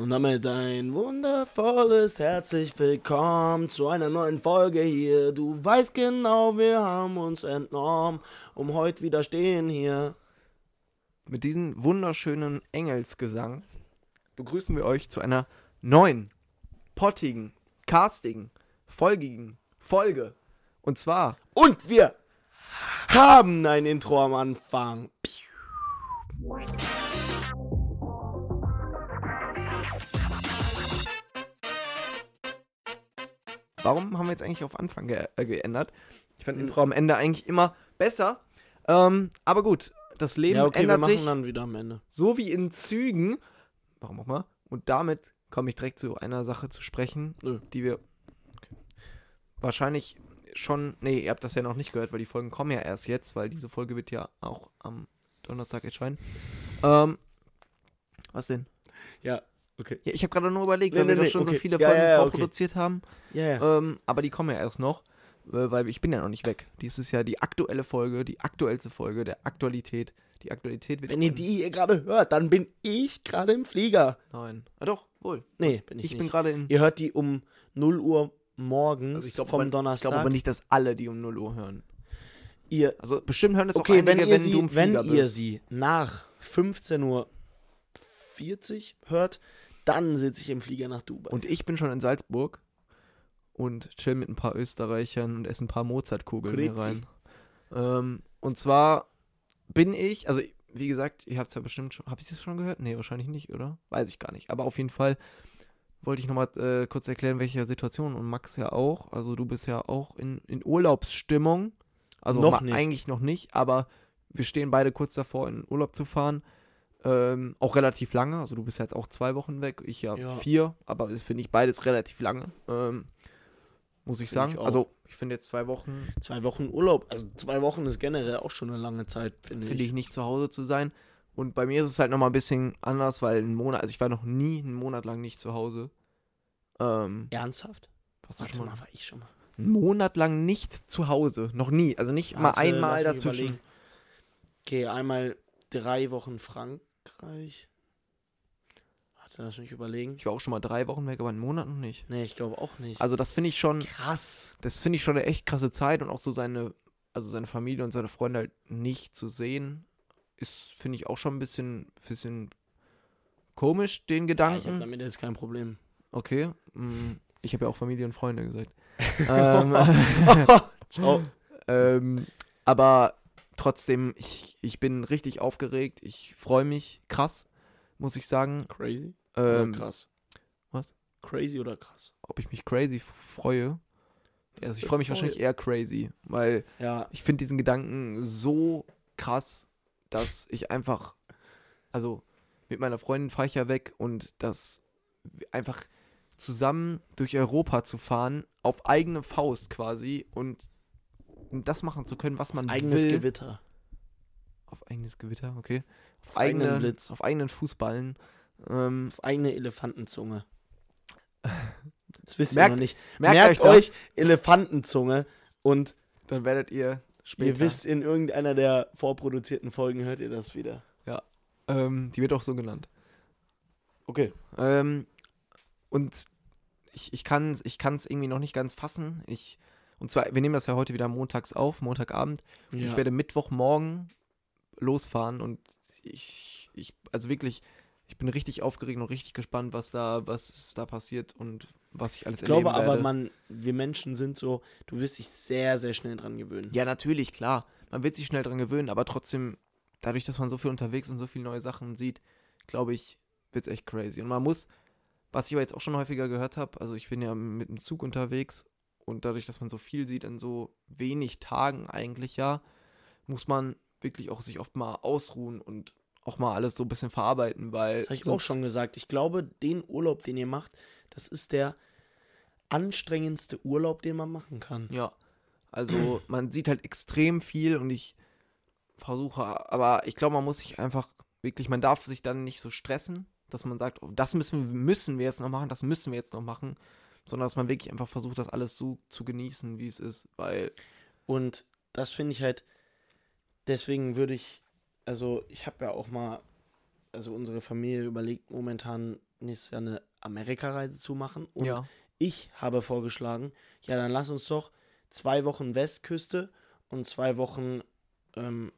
Und damit ein wundervolles herzlich willkommen zu einer neuen Folge hier. Du weißt genau, wir haben uns entnommen, um heute wieder stehen hier. Mit diesem wunderschönen Engelsgesang begrüßen wir euch zu einer neuen, pottigen, castigen, folgigen Folge. Und zwar Und wir haben ein Intro am Anfang. Warum haben wir jetzt eigentlich auf Anfang ge äh, geändert? Ich fand Hm. Intro am Ende eigentlich immer besser. Ähm, aber gut, das Leben Ja, okay, wir ändert machen sich dann wieder am Ende. so wie in Zügen. Warum auch mal? Und damit komme ich direkt zu einer Sache zu sprechen, Nö. die wir okay. wahrscheinlich schon. Nee, ihr habt das ja noch nicht gehört, weil die Folgen kommen ja erst jetzt, weil diese Folge wird ja auch am Donnerstag erscheinen. Ähm, was denn? Ja, okay. Ja, ich habe gerade nur überlegt, Nee, weil wir nee, doch nee, schon so okay. viele Ja, Folgen ja, ja, okay. vorproduziert haben. Ja. Ähm, aber die kommen ja erst noch, äh, weil ich bin ja noch nicht weg. Dies ist ja die aktuelle Folge, die aktuellste Folge der Aktualität. Die Aktualität wird Wenn ihr auch- die hier gerade hört, dann bin ich gerade im Flieger. Nein. Ah doch, wohl. Nee, bin ich, Ich, nicht. bin gerade in. Ihr hört die um 0 Uhr morgens Also ich glaube vom aber, Donnerstag. Ich glaube aber nicht, dass alle die um 0 Uhr hören. ihr, Also bestimmt hören das auch okay, einige, wenn ihr, wenn sie, wenn ihr bist. sie nach 15.40 Uhr hört, dann sitze ich im Flieger nach Dubai. Und ich bin schon in Salzburg und chill mit ein paar Österreichern und esse ein paar Mozartkugeln hier rein. Ähm, und zwar bin ich, also wie gesagt, ihr habt es ja bestimmt schon, habe ich das schon gehört? Nee, wahrscheinlich nicht, oder? Weiß ich gar nicht. Aber auf jeden Fall wollte ich nochmal äh, kurz erklären, welche Situation und Max ja auch. Also du bist ja auch in, in Urlaubsstimmung. Also Noch ma- nicht. eigentlich noch nicht, aber wir stehen beide kurz davor, in Urlaub zu fahren. Ähm, auch relativ lange. Also du bist jetzt auch zwei Wochen weg, ich ja, Ja. vier, aber das finde ich beides relativ lange. Ähm, muss ich Finde sagen. ich also ich finde jetzt zwei Wochen zwei Wochen Urlaub, also zwei Wochen ist generell auch schon eine lange Zeit, finde finde ich. ich nicht zu Hause zu sein. Und bei mir ist es halt nochmal ein bisschen anders, weil ein Monat, also ich war noch nie einen Monat lang nicht zu Hause. Ähm, Ernsthaft? warst Warte mal, mal war ich schon mal. einen Monat lang nicht zu Hause. Noch nie. Also nicht mal Warte, einmal lass mich dazwischen. überlegen. Okay, einmal drei Wochen Frankreich. Warte, lass mich überlegen. Ich war auch schon mal drei Wochen weg, aber einen Monat noch nicht. Nee, ich glaube auch nicht. Also das finde ich schon, krass. das finde ich schon eine echt krasse Zeit und auch so seine, also seine Familie und seine Freunde halt nicht zu sehen, ist, finde ich, auch schon ein bisschen, bisschen komisch, den Ja, ich habe Gedanken. damit jetzt kein Problem. okay. mm, Ich habe ja auch Familie und Freunde gesagt. ähm, Ciao. ähm, aber trotzdem, ich, ich bin richtig aufgeregt. Ich freue mich krass, muss ich sagen. Crazy Ähm, oder krass? was? Crazy oder krass? ob ich mich crazy freue. Also ich freue mich wahrscheinlich eher crazy, weil Ja, ich finde diesen Gedanken so krass, dass ich einfach, also mit meiner Freundin fahre ich ja weg und das einfach zusammen durch Europa zu fahren, auf eigene Faust quasi und das machen zu können, was man eigenes will. Gewitter. Auf eigenes Gewitter, okay. Auf, Auf eigenen eigene, Blitz. Auf eigenen Fußballen. Ähm, Auf eigene Elefantenzunge. Das wisst Merkt- ihr noch nicht. merkt, Merkt, euch, euch, Elefantenzunge und dann werdet ihr später. ihr wisst, in irgendeiner der vorproduzierten Folgen hört ihr das wieder. ähm, die wird auch so genannt. Okay. Ähm, und ich, ich kann es ich kann's irgendwie noch nicht ganz fassen. Ich, und zwar, wir nehmen das ja heute wieder montags auf, Montagabend. Ja. Ich werde Mittwochmorgen losfahren und ich, ich, also wirklich, ich bin richtig aufgeregt und richtig gespannt, was da, was da passiert und was ich alles ich glaube erleben aber, werde. man, wir Menschen sind so, du wirst dich sehr, sehr schnell dran gewöhnen. Ja, natürlich, klar. Man wird sich schnell dran gewöhnen, aber trotzdem, dadurch, dass man so viel unterwegs und so viele neue Sachen sieht, glaube ich, wird es echt crazy. Und man muss, was ich aber jetzt auch schon häufiger gehört habe, also ich bin ja mit dem Zug unterwegs und dadurch, dass man so viel sieht in so wenig Tagen eigentlich ja, muss man wirklich auch sich oft mal ausruhen und auch mal alles so ein bisschen verarbeiten, weil Das habe ich auch schon gesagt. Ich glaube, den Urlaub, den ihr macht, das ist der anstrengendste Urlaub, den man machen kann. Ja, also man sieht halt extrem viel und ich versuche, aber ich glaube, man muss sich einfach wirklich, man darf sich dann nicht so stressen, dass man sagt, oh, das müssen, müssen wir jetzt noch machen, das müssen wir jetzt noch machen, sondern dass man wirklich einfach versucht, das alles so zu genießen, wie es ist, weil, Und das finde ich halt, deswegen würde ich, also ich habe ja auch mal, also unsere Familie überlegt momentan nächstes Jahr eine Amerikareise zu machen. Und ja. ich habe vorgeschlagen, ja, dann lass uns doch zwei Wochen Westküste und zwei Wochen ähm,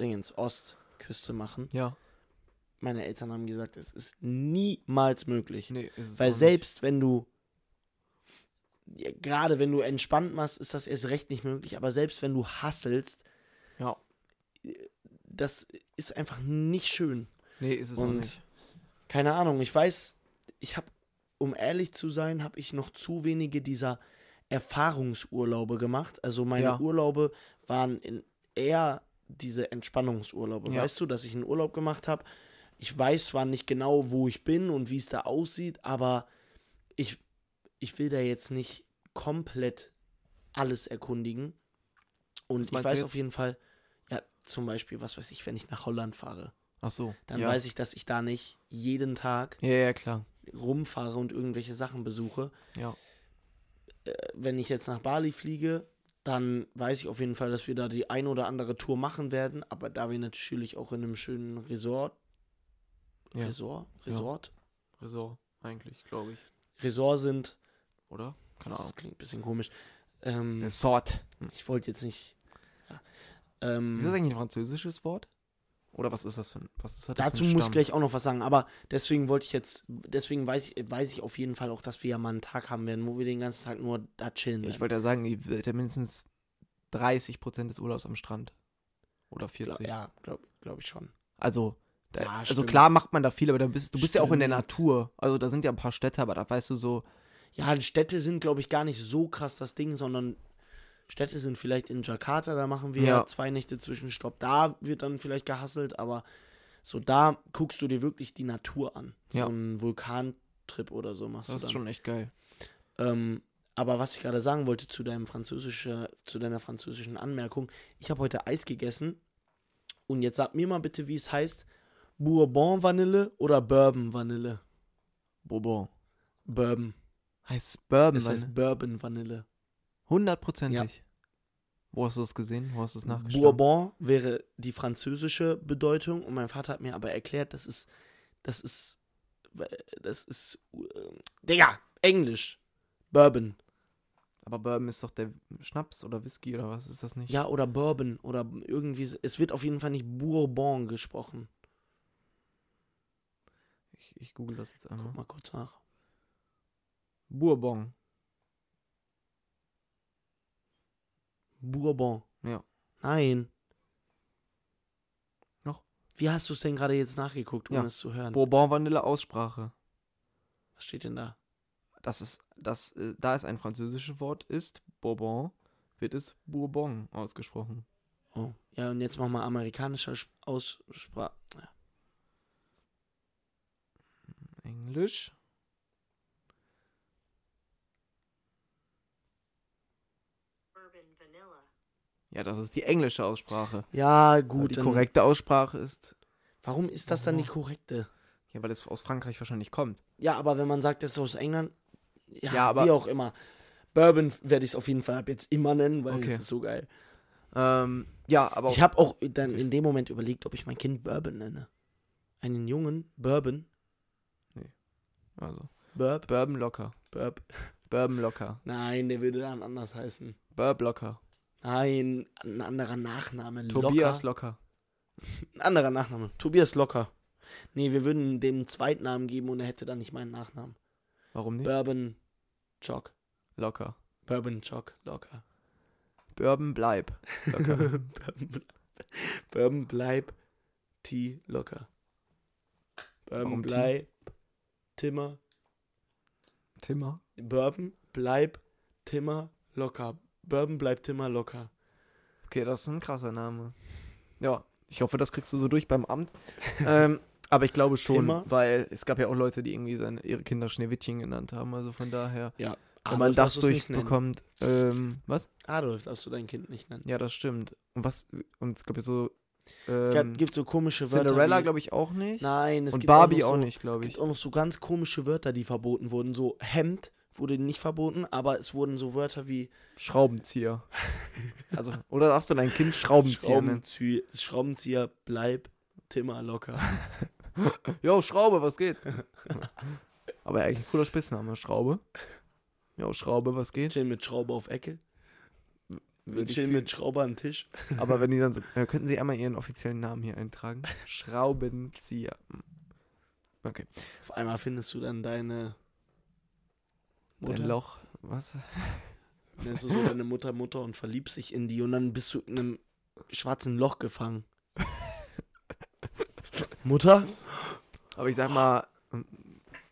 Dingens, Ostküste machen. Ja. Meine Eltern haben gesagt, es ist niemals möglich. Nee, ist es Weil auch nicht. selbst wenn du, ja, gerade wenn du entspannt machst, ist das erst recht nicht möglich, aber selbst wenn du hasselst, Ja. das ist einfach nicht schön. Nee, ist es auch Und nicht. keine Ahnung, ich weiß, ich habe, um ehrlich zu sein, habe ich noch zu wenige dieser Erfahrungsurlaube gemacht. Also meine Ja. Urlaube waren eher diese Entspannungsurlaube. Ja. Weißt du, dass ich einen Urlaub gemacht habe? Ich weiß zwar nicht genau, wo ich bin und wie es da aussieht, aber ich, ich will da jetzt nicht komplett alles erkundigen. Und ich weiß auf jeden Fall, ja, zum Beispiel, was weiß ich, wenn ich nach Holland fahre, Ach so. dann ja. weiß ich, dass ich da nicht jeden Tag Ja, ja, klar. rumfahre und irgendwelche Sachen besuche. Ja. Äh, Wenn ich jetzt nach Bali fliege, dann weiß ich auf jeden Fall, dass wir da die ein oder andere Tour machen werden. Aber da wir natürlich auch in einem schönen Resort, Ja. Resort. Resort, Resort, eigentlich, glaube ich. Resort sind, Oder? Keine das Ahnung. klingt ein bisschen komisch. Ähm, Resort. ich wollte jetzt nicht. Ja. Ist das Ähm, eigentlich ein französisches Wort? Oder was ist das für ein. Was ist das dazu muss ich gleich auch noch was sagen. Aber deswegen wollte ich jetzt, deswegen weiß ich, weiß ich auf jeden Fall auch, dass wir ja mal einen Tag haben werden, wo wir den ganzen Tag nur da chillen. Ja, ich wollte ja sagen, ihr seid ja mindestens 30% des Urlaubs am Strand. Oder 40. Gla- Ja, glaube glaub ich schon. Also, da, Ja, also stimmt. klar macht man da viel, aber da bist, du bist ja auch in der Stimmt. Natur. Also da sind ja ein paar Städte, aber da weißt du so, Ja, Städte sind, glaube ich, gar nicht so krass das Ding, sondern Städte sind vielleicht in Jakarta, da machen wir Ja. zwei Nächte Zwischenstopp. Da wird dann vielleicht gehasselt, aber so da guckst du dir wirklich die Natur an. So Ja. einen Vulkantrip oder so machst das du ist dann. schon echt geil. Ähm, aber was ich gerade sagen wollte zu deinem französische, zu deiner französischen Anmerkung, ich habe heute Eis gegessen und jetzt sag mir mal bitte, wie es heißt: Bourbon Vanille oder Bourbon Vanille? Bourbon. Bourbon. Heißt Bourbon, Es heißt Bourbon Vanille. Hundertprozentig. Wo hast du das gesehen? Wo hast du es nachgeschlagen? Bourbon wäre die französische Bedeutung und mein Vater hat mir aber erklärt, das ist, das ist, das ist, äh, Digga, Englisch. Bourbon. Aber Bourbon ist doch der Schnaps oder Whisky oder was ist das nicht? Ja, oder Bourbon oder irgendwie, es wird auf jeden Fall nicht Bourbon gesprochen. Ich, ich google das jetzt einmal. Guck mal kurz nach. Bourbon. Bourbon. Ja. Nein. Noch? Wie hast du es denn gerade jetzt nachgeguckt, ohne Ja. es zu hören? Bourbon Vanille Aussprache. Was steht denn da? Das ist, das, äh, da es ein französisches Wort ist, Bourbon, wird es Bourbon ausgesprochen. Oh. Ja, und jetzt mach mal amerikanischer Sp- Aussprache. Ja. Englisch. Bourbon vanilla. Ja, das ist die englische Aussprache. Ja, Gut, die korrekte Aussprache ist, Warum ist das dann die korrekte? ja, weil es aus Frankreich wahrscheinlich kommt. Ja, aber wenn man sagt, das ist aus England, ja, Ja, aber- wie auch immer. Bourbon werde ich es auf jeden Fall ab jetzt immer nennen, weil Okay. es ist so geil. Ähm, ja, aber Ich habe auch dann in dem Moment überlegt, ob ich mein Kind Bourbon nenne. Einen Jungen Bourbon. also, Burb. Bourbon locker. Burb. Bourbon locker. Nein, der würde dann anders heißen. Bourbon locker. Nein, ein anderer Nachname. Tobias Locker. locker. Ein anderer Nachname. Tobias Locker. Nee, wir würden dem einen Zweitnamen geben und er hätte dann nicht meinen Nachnamen. Warum nicht? Bourbon Chock. Locker. Bourbon Chock Locker. Bourbon bleib. Locker. Bourbon, bleib, Bourbon bleib T locker. Bourbon Warum T? bleib Timmer. Timmer. Bourbon bleib Timmer locker. Bourbon bleib Timmer locker. Okay, das ist ein krasser Name. Ja, ich hoffe, das kriegst du so durch beim Amt. ähm, aber ich glaube schon, Timmer? weil es gab ja auch Leute, die irgendwie seine, ihre Kinder Schneewittchen genannt haben. Also von daher, Ja. wenn man das durchbekommt. Ähm, was? Adolf darfst du dein Kind nicht nennen. Ja, das stimmt. Und was? Und es gab ja so. Es Ähm, gibt so komische Wörter. Cinderella, glaube ich, auch nicht. Nein, es Und gibt Barbie auch, auch so, nicht, glaube Es ich. gibt auch noch so ganz komische Wörter, die verboten wurden. So Hemd wurde nicht verboten, aber es wurden so Wörter wie Schraubenzieher. also, oder darfst du dein Kind Schraubenzieher nennen? Schraubenzieher, bleib Timmer locker. Jo, Schraube, was geht? Aber eigentlich ein cooler Spitzname, Schraube. Jo, Schraube, was geht? Chillen mit Schraube auf Ecke. Wir chillen mit Schraube am Tisch. Aber wenn die dann so, äh, könnten Sie einmal Ihren offiziellen Namen hier eintragen? Schraubenzieher. Hm. Okay. Auf einmal findest du dann deine Mutter. Loch. Was? Nennst du so deine Mutter Mutter und verliebst dich in die und dann bist du in einem schwarzen Loch gefangen. Mutter? Aber ich sag mal,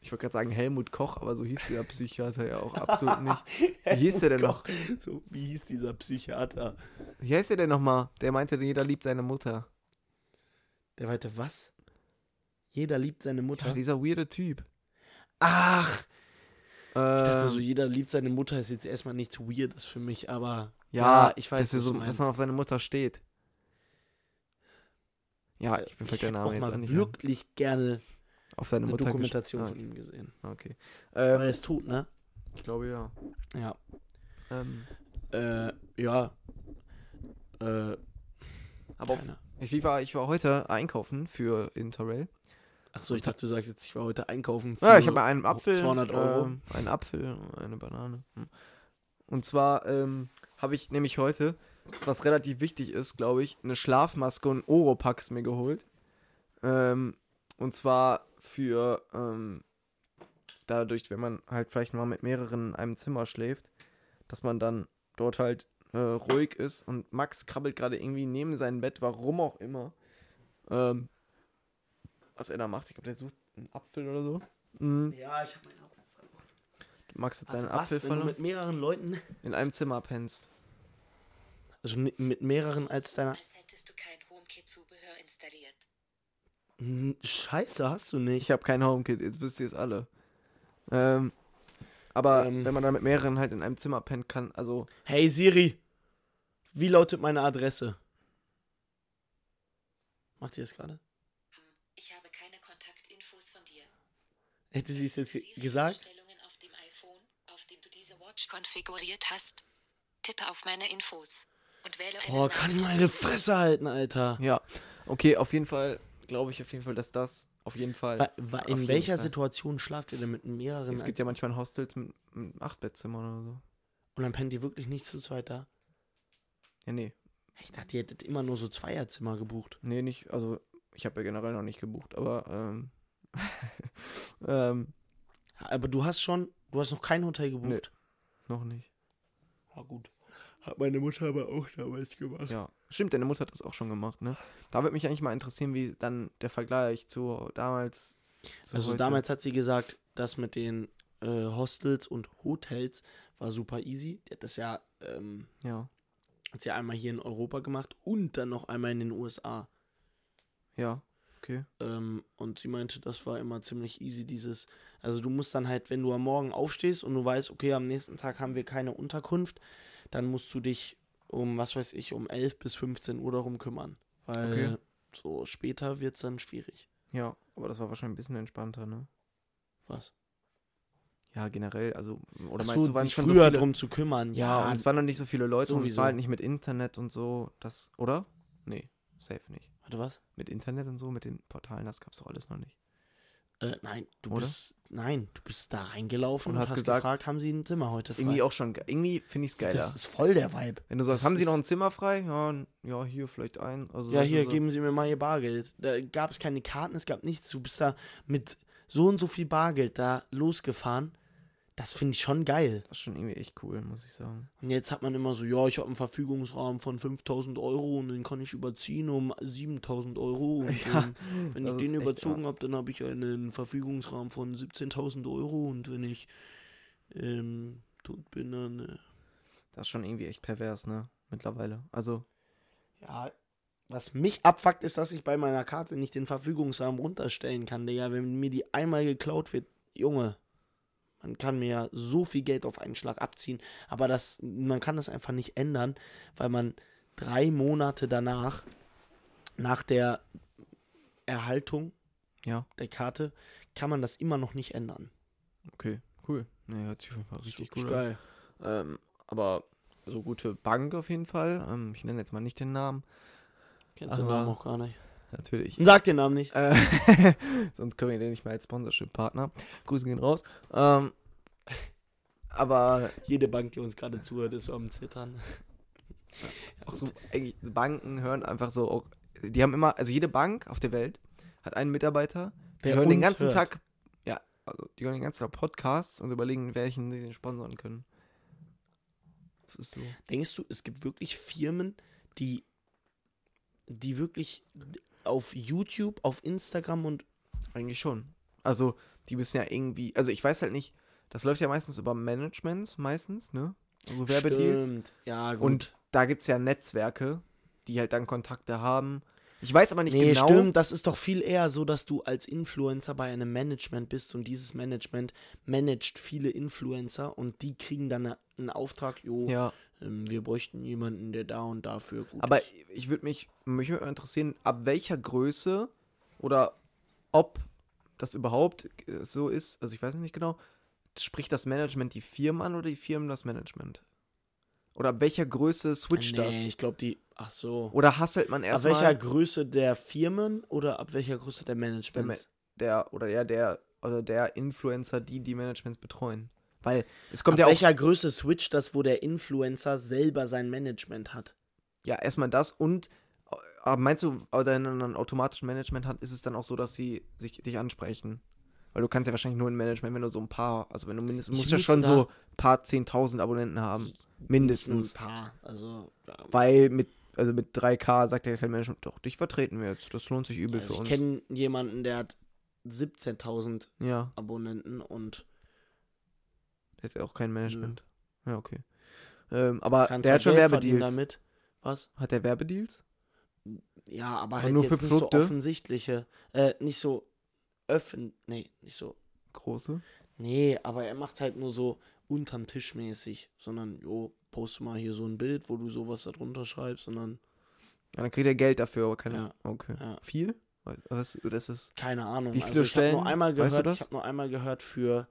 ich wollte gerade sagen Helmut Koch, aber so hieß der Psychiater ja auch absolut nicht. Wie hieß der denn noch? So, wie hieß dieser Psychiater? Wie heißt der denn nochmal? Der meinte, jeder liebt seine Mutter. Der weite was? Jeder liebt seine Mutter. Ja, dieser weirde Typ. Ach! Ich dachte Ähm, so, jeder liebt seine Mutter ist jetzt erstmal nichts Weirdes für mich, aber ja, ich weiß, dass, er was so, du dass man auf seine Mutter steht. Ja, ich bin ich der hätte Name auch jetzt mal nicht ein. wirklich gerne Auf seine eine Mutter Dokumentation gest- von ihm gesehen. Ah, okay. Aber er Ähm, ist tot, ne? ich glaube ja. Ja. Ähm, Äh, ja. Äh, aber auf, ich, war, ich war heute einkaufen für Interrail. Achso, ich dachte, du sagst jetzt, ich war heute einkaufen Ja, ich habe einen Apfel. 200 Euro. Ähm, einen Apfel, eine Banane. Hm. Und zwar ähm, habe ich nämlich heute, was relativ wichtig ist, glaube ich, eine Schlafmaske und Oropax mir geholt. Ähm, und zwar für ähm, dadurch, wenn man halt vielleicht mal mit mehreren in einem Zimmer schläft, dass man dann dort halt äh, ruhig ist. Und Max krabbelt gerade irgendwie neben seinem Bett, warum auch immer. Ähm, was er da macht, ich glaube, der sucht einen Apfel oder so. Mhm. Ja, ich habe meinen Apfel verloren. Max hat seinen Also Apfel was, wenn du verloren. mit mehreren Leuten, In einem Zimmer pennst. also mit mehreren als deiner... Als hättest du kein HomeKit-Zubehör installiert. Scheiße, hast du nicht. Ich habe kein HomeKit, jetzt wisst ihr es alle. Ähm, aber Ähm. wenn man da mit mehreren halt in einem Zimmer pennen kann, also Hey Siri, wie lautet meine Adresse? Macht ihr das gerade? Ich habe keine Kontaktinfos von dir. Hätte sie es jetzt gesagt? Auf dem iPhone, auf dem du diese Watch konfiguriert hast. Tippe auf meine Infos und wähle Boah, kann meine Fresse halten, Alter. ja. Okay, auf jeden Fall glaube ich auf jeden Fall, dass das auf jeden Fall. Wa- wa- in welcher Fall. Situation schlaft ihr denn mit mehreren? es gibt ja manchmal Hostels mit, mit Achtbettzimmern oder so. Und dann pennt ihr wirklich nicht zu zweit da? Ja, nee. Ich dachte, ihr hättet immer nur so Zweierzimmer gebucht. Nee, nicht. Also, ich habe ja generell noch nicht gebucht, aber ähm, ähm, Aber du hast schon, du hast noch kein Hotel gebucht. Nee. noch nicht. Ja, gut. Hat meine Mutter aber auch damals gemacht. Ja, stimmt, deine Mutter hat das auch schon gemacht, ne? Da würde mich eigentlich mal interessieren, wie dann der Vergleich zu damals. Zu Also heute- damals hat sie gesagt, das mit den äh, Hostels und Hotels war super easy. Die hat das ja, ähm, Ja, hat sie einmal hier in Europa gemacht und dann noch einmal in den USA. ja, okay. Ähm, und sie meinte, das war immer ziemlich easy, dieses. Also du musst dann halt, wenn du am Morgen aufstehst und du weißt, okay, am nächsten Tag haben wir keine Unterkunft, dann musst du dich um, was weiß ich, um 11 bis 15 Uhr darum kümmern. Weil Okay. so später wird es dann schwierig. Ja, aber das war wahrscheinlich ein bisschen entspannter, ne? Was? Ja, generell, also, oder Ach meinst so, du, waren sich schon so früher viele... drum zu kümmern. Ja, Ja, und es waren noch nicht so viele Leute und es sowieso. war halt nicht mit Internet und so, das, oder? Nee, safe nicht. Warte, was? Mit Internet und so, mit den Portalen, das gab's doch alles noch nicht. Äh, nein, du Oder? bist, nein, du bist da reingelaufen Und und, hast gesagt- gefragt, haben sie ein Zimmer heute frei? irgendwie auch schon, ge- irgendwie finde ich es geiler. das ist voll der Vibe. Wenn du sagst, das haben sie noch ein Zimmer frei? Ja, ja, hier vielleicht ein. Also Ja, hier, so. geben Sie mir mal Ihr Bargeld. Da gab es keine Karten, es gab nichts. Du bist da mit so und so viel Bargeld da losgefahren. Das finde ich schon geil. Das ist schon irgendwie echt cool, muss ich sagen. Und jetzt hat man immer so, ja, ich habe einen Verfügungsrahmen von 5000 Euro und den kann ich überziehen um 7000 Euro. Und Ja, wenn ich den überzogen habe, dann habe ich einen Verfügungsrahmen von 17.000 Euro. Und wenn ich ähm, tot bin, dann. Äh, Das ist schon irgendwie echt pervers, ne? Mittlerweile. Also, Ja, was mich abfuckt, ist, dass ich bei meiner Karte nicht den Verfügungsrahmen runterstellen kann, Digga. Wenn mir die einmal geklaut wird, Junge, man kann mir ja so viel Geld auf einen Schlag abziehen, aber das, man kann das einfach nicht ändern, weil man drei Monate danach, nach der Erhaltung ja, der Karte, kann man das immer noch nicht ändern. okay, cool. Ne, hört sich auf jeden Fall richtig an. geil. Ähm, aber so gute Bank auf jeden Fall. Ähm, ich nenne jetzt mal nicht den Namen. Kennst du den Namen auch gar nicht. Natürlich. Sag den Namen nicht. Äh, sonst können wir den nicht mehr als Sponsorship-Partner. Grüße gehen raus. Ähm, aber Jede Bank, die uns gerade zuhört, ist am Zittern. auch so, eigentlich, Banken hören einfach so auch, die haben immer, also jede Bank auf der Welt hat einen Mitarbeiter, die Der hören den ganzen hört. Tag, ja, also die hören den ganzen Tag Podcasts und überlegen, welchen sie sponsern können. Das ist so. Denkst du, es gibt wirklich Firmen, die, die wirklich auf YouTube, auf Instagram und Eigentlich schon. Also, die müssen ja irgendwie, also ich weiß halt nicht, das läuft ja meistens über Managements, meistens, ne? Also Werbedeals. Stimmt. Ja, gut. Und da gibt es ja Netzwerke, die halt dann Kontakte haben. Ich weiß aber nicht nee, genau. stimmt, das ist doch viel eher so, dass du als Influencer bei einem Management bist und dieses Management managt viele Influencer und die kriegen dann eine, einen Auftrag, jo, Ja, ähm, wir bräuchten jemanden, der da und dafür gut aber ist. ich würde mich, mich würde mal interessieren, ab welcher Größe oder ob das überhaupt äh, so ist, also ich weiß nicht genau, spricht das Management die Firmen an oder die Firmen das Management? Oder ab welcher Größe switcht das? Nee, ich glaube die, ach so. Oder hasselt man Ab erstmal welcher Größe der Firmen oder ab welcher Größe der der, Ma- Managements? der oder ja der also der Influencer, die die Managements betreuen? Weil es kommt ab ja auch welcher Größe switcht das, wo der Influencer selber sein Management hat? Ja, erstmal das und äh, aber meinst du, wenn man ein automatischen Management hat, ist es dann auch so, dass sie sich dich ansprechen? Weil du kannst ja wahrscheinlich nur ein Management, wenn du so ein paar, also wenn du mindestens, Ich musst ja schon so ein paar 10.000 Abonnenten haben. Mindestens. Ein paar. Also. Weil mit, also mit 3K sagt ja kein Management, doch, dich vertreten wir jetzt. Das lohnt sich übel also für ich uns. kenne jemanden, der hat 17.000 Ja, Abonnenten und der hat ja auch kein Management. Ja, okay. Ähm, aber kann der hat schon Geld Werbedeals. damit. Was? Hat der Werbedeals? Ja, aber Aber halt nur jetzt für nicht so Produkte? offensichtliche. Äh, nicht so öffn... Nee, nicht so... Große? Nee, aber er macht halt nur so unterm Tisch mäßig. Sondern, jo, post mal hier so ein Bild, wo du sowas da drunter schreibst. Und dann, Ja, dann kriegt er Geld dafür, aber keine. Ja, Okay. ja. Viel? Was, das ist. keine Ahnung. Wie viele also ich habe Stellen? nur einmal Weißt du gehört, ich habe nur einmal gehört für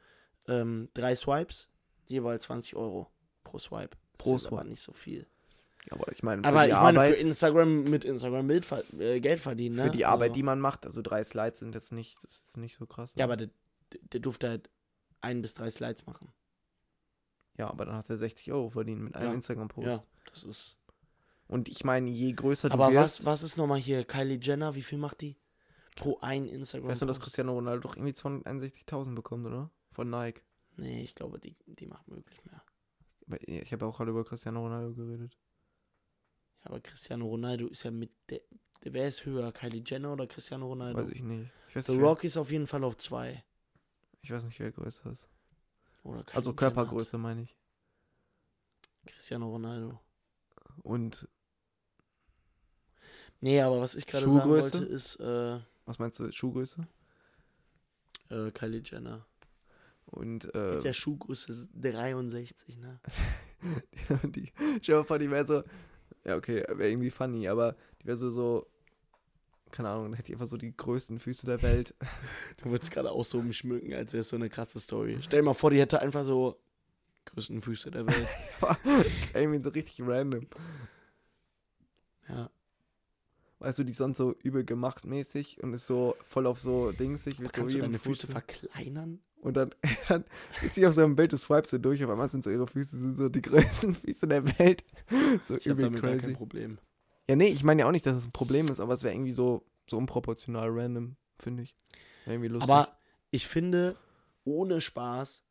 ähm, drei Swipes, jeweils 20 Euro pro Swipe. Das Pro ist aber Swipe. nicht so viel. Ja, aber ich meine, für Aber ich meine, Arbeit. für Instagram mit Instagram Bild äh, Geld verdienen, ne? Für die Arbeit, also, die man macht, also drei Slides sind jetzt nicht, das ist nicht so krass. ne? Ja, aber der, der durfte halt ein bis drei Slides machen. ja, aber dann hat er 60 Euro verdient mit einem Ja, Instagram-Post. Ja, das ist. Und ich meine, je größer Aber du wirst, was, was ist nochmal hier? Kylie Jenner, wie viel macht die? Pro ein Instagram. weißt du, dass Cristiano Ronaldo doch irgendwie 261.000 bekommt, oder? Von Nike. Nee, ich glaube, die, die macht möglich mehr. Aber Ich habe auch gerade über Cristiano Ronaldo geredet. Ja, aber Cristiano Ronaldo ist ja mit der. der wer ist höher? Kylie Jenner oder Cristiano Ronaldo? Weiß ich nicht. Ich weiß The nicht, wer, Rock ist auf jeden Fall auf zwei. ich weiß nicht, wer größer ist. Also Körpergröße meine ich. Cristiano Ronaldo. Und Nee, aber was ich gerade sagen wollte, ist äh, was meinst du, Schuhgröße? äh, Kylie Jenner. Und Mit äh, der Schuhgröße 63, ne? die, stell dir mal vor, die wäre so, ja okay, wäre irgendwie funny, aber die wäre so, so, keine Ahnung, hätte die einfach so die größten Füße der Welt. Du würdest gerade auch so umschmücken, als wäre es so eine krasse Story. Stell dir mal vor, die hätte einfach so größten Füße der Welt. das wäre irgendwie so richtig random. ja. Weißt du, die ist sonst so übel gemacht mäßig und ist so voll auf so Dings. Ich will so Kannst du deine Füße Fuß- verkleinern? Und dann, dann ist sie auf so einem Bild, du swipest so durch, auf einmal sind so ihre Füße sind so die größten Füße der Welt. So Ich habe damit gar kein crazy. Problem. Ja, nee, ich meine ja auch nicht, dass es ein Problem ist, aber es wäre irgendwie so, so unproportional random, finde ich. Irgendwie lustig. Aber ich finde, ohne Spaß,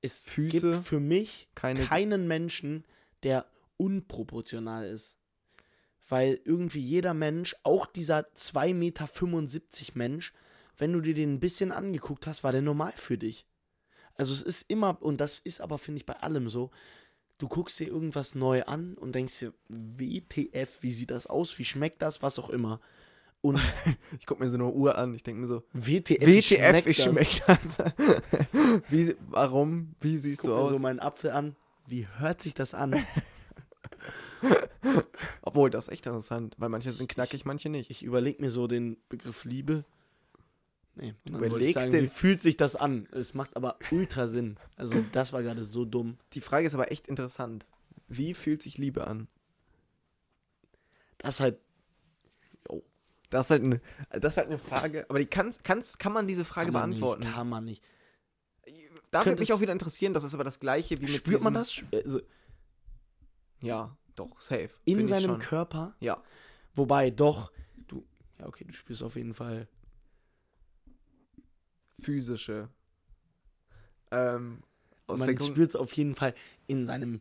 es Füße, gibt für mich keine- keinen Menschen, der unproportional ist. Weil irgendwie jeder Mensch, auch dieser 2,75 Meter Mensch, wenn du dir den ein bisschen angeguckt hast, war der normal für dich. Also es ist immer, und das ist aber, finde ich, bei allem so, du guckst dir irgendwas neu an und denkst dir, WTF, wie sieht das aus, wie schmeckt das, was auch immer. Und ich gucke mir so eine Uhr an, ich denke mir so, WTF, wie WTF, das? schmeckt das? wie, warum? Wie siehst Guck du mir aus? so meinen Apfel an. Wie hört sich das an? Obwohl, das ist echt interessant, weil manche sind knackig, manche nicht. Ich überlege mir so den Begriff Liebe. Nee, Du wollte ich überlegst sagen, den- wie fühlt sich das an? Es macht aber ultra Sinn. Also das war gerade so dumm. Die Frage ist aber echt interessant. Wie fühlt sich Liebe an? Das halt, jo, Das ist halt eine, das ist halt eine Frage, aber die kannst, kannst, kann man diese Frage kann man beantworten? Nicht, kann man nicht. da würde mich auch wieder interessieren, das ist aber das gleiche wie mit Spürt man das? Also Ja, doch, safe. in seinem. Körper? Ja. Wobei, doch, du, ja, okay, du spürst auf jeden Fall. Physische ähm, Man spürt es auf jeden Fall in seinem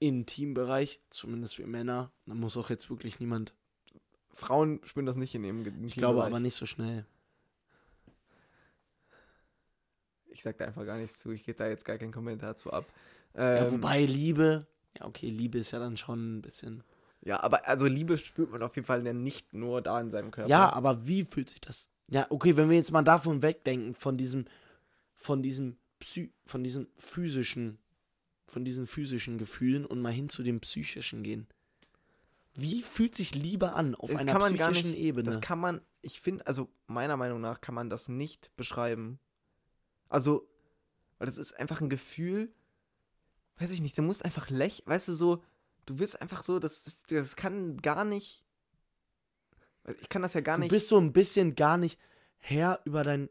Intimbereich, zumindest für Männer. Da muss auch jetzt wirklich niemand. Frauen spüren das nicht in ihrem Ge- Ich glaube aber nicht so schnell. Ich sag da einfach gar nichts zu. Ich gebe da jetzt gar keinen Kommentar zu ab. Ja, Ähm, wobei Liebe, ja, okay, Liebe ist ja dann schon ein bisschen. ja, aber also Liebe spürt man auf jeden Fall ja nicht nur da in seinem Körper. Ja, aber wie fühlt sich das? Ja, okay, wenn wir jetzt mal davon wegdenken, von diesem, von diesem Psy, von diesen physischen, von diesen physischen Gefühlen und mal hin zu dem psychischen gehen. Wie fühlt sich Liebe an auf Das einer kann man gar psychischen nicht- Ebene? Das kann man, ich finde, also meiner Meinung nach kann man das nicht beschreiben. Also, weil das ist einfach ein Gefühl, weiß ich nicht, du musst einfach lächeln, weißt du, so, du wirst einfach so, das, ist, das kann gar nicht, ich kann das ja gar du nicht, bist so ein bisschen gar nicht Herr über deinen